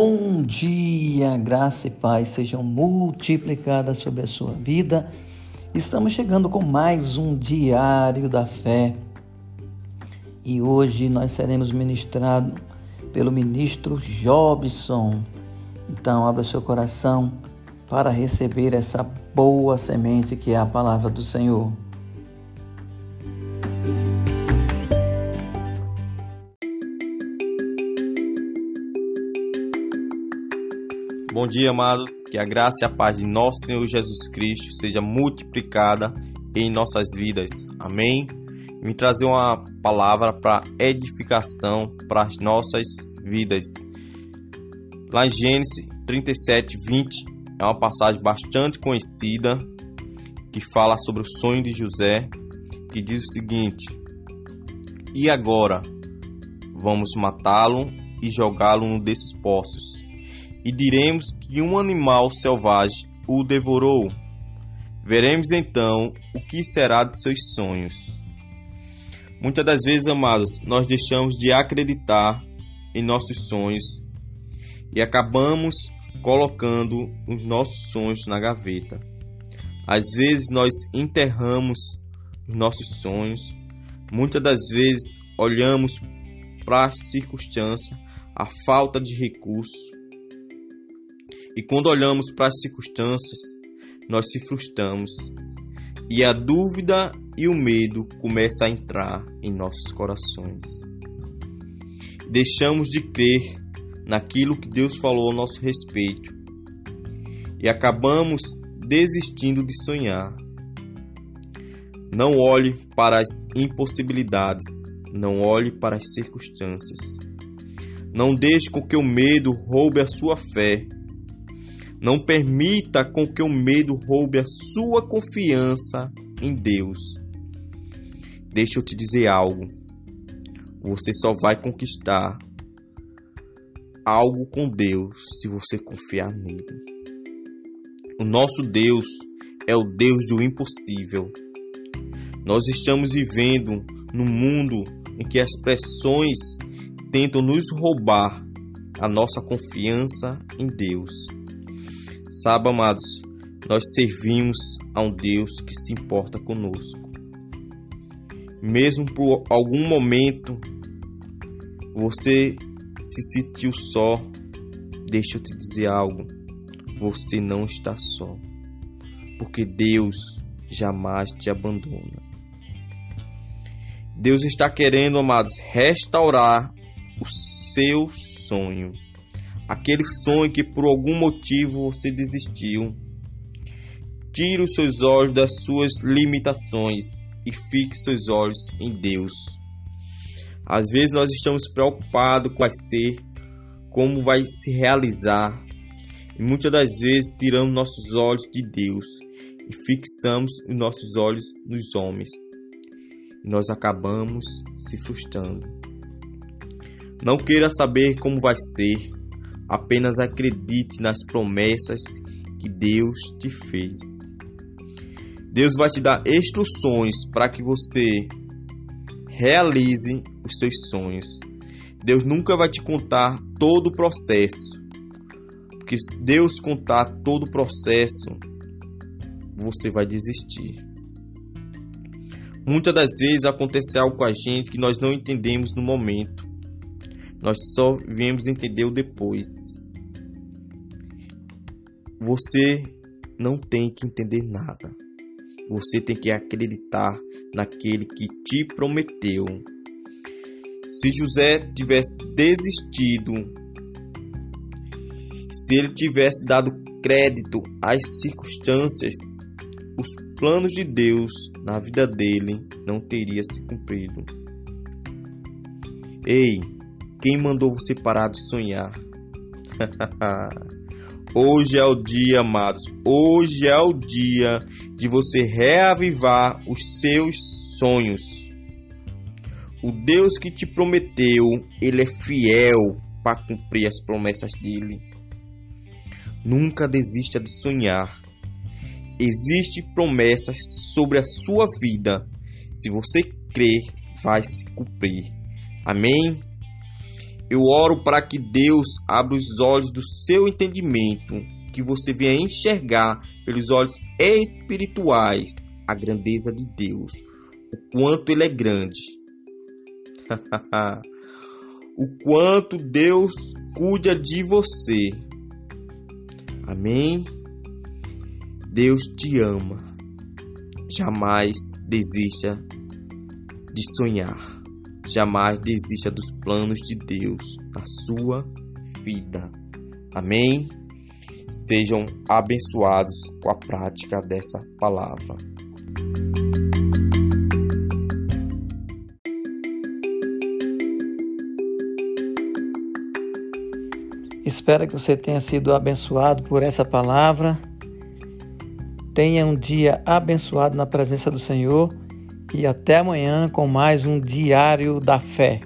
Bom dia, graça e paz sejam multiplicadas sobre a sua vida. Estamos chegando com mais um diário da fé. E hoje nós seremos ministrados pelo ministro Jobson. Então, abra seu coração para receber essa boa semente que é a palavra do Senhor. Bom dia, amados. Que a graça e a paz de nosso Senhor Jesus Cristo seja multiplicada em nossas vidas. Amém. Me trazer uma palavra para edificação para as nossas vidas. Lá em Gênesis 37, 20, é uma passagem bastante conhecida que fala sobre o sonho de José, que diz o seguinte: E agora vamos matá-lo e jogá-lo num desses poços e diremos que um animal selvagem o devorou. Veremos então o que será de seus sonhos. Muitas das vezes, amados, nós deixamos de acreditar em nossos sonhos e acabamos colocando os nossos sonhos na gaveta. Às vezes nós enterramos os nossos sonhos, muitas das vezes olhamos para a circunstância, a falta de recursos e quando olhamos para as circunstâncias, nós se frustramos e a dúvida e o medo começam a entrar em nossos corações. Deixamos de crer naquilo que Deus falou a nosso respeito e acabamos desistindo de sonhar. Não olhe para as impossibilidades, não olhe para as circunstâncias. Não deixe com que o medo roube a sua fé não permita com que o medo roube a sua confiança em Deus. Deixa eu te dizer algo. Você só vai conquistar algo com Deus se você confiar nele. O nosso Deus é o Deus do impossível. Nós estamos vivendo num mundo em que as pressões tentam nos roubar a nossa confiança em Deus. Sabe, amados, nós servimos a um Deus que se importa conosco. Mesmo por algum momento você se sentiu só, deixa eu te dizer algo. Você não está só, porque Deus jamais te abandona. Deus está querendo, amados, restaurar o seu sonho aquele sonho que por algum motivo você desistiu. Tire os seus olhos das suas limitações e fixe seus olhos em Deus. Às vezes nós estamos preocupados com vai ser, como vai se realizar, e muitas das vezes tiramos nossos olhos de Deus e fixamos os nossos olhos nos homens. E nós acabamos se frustrando. Não queira saber como vai ser, Apenas acredite nas promessas que Deus te fez. Deus vai te dar instruções para que você realize os seus sonhos. Deus nunca vai te contar todo o processo. Porque se Deus contar todo o processo, você vai desistir. Muitas das vezes acontece algo com a gente que nós não entendemos no momento. Nós só viemos entender o depois. Você não tem que entender nada. Você tem que acreditar naquele que te prometeu. Se José tivesse desistido, se ele tivesse dado crédito às circunstâncias, os planos de Deus na vida dele não teria se cumprido. Ei, quem mandou você parar de sonhar? Hoje é o dia, amados. Hoje é o dia de você reavivar os seus sonhos. O Deus que te prometeu, ele é fiel para cumprir as promessas dele. Nunca desista de sonhar. Existem promessas sobre a sua vida. Se você crer, vai se cumprir. Amém? Eu oro para que Deus abra os olhos do seu entendimento, que você venha enxergar pelos olhos espirituais a grandeza de Deus, o quanto Ele é grande. o quanto Deus cuida de você. Amém? Deus te ama. Jamais desista de sonhar. Jamais desista dos planos de Deus na sua vida. Amém? Sejam abençoados com a prática dessa palavra. Espero que você tenha sido abençoado por essa palavra. Tenha um dia abençoado na presença do Senhor e até amanhã com mais um Diário da Fé.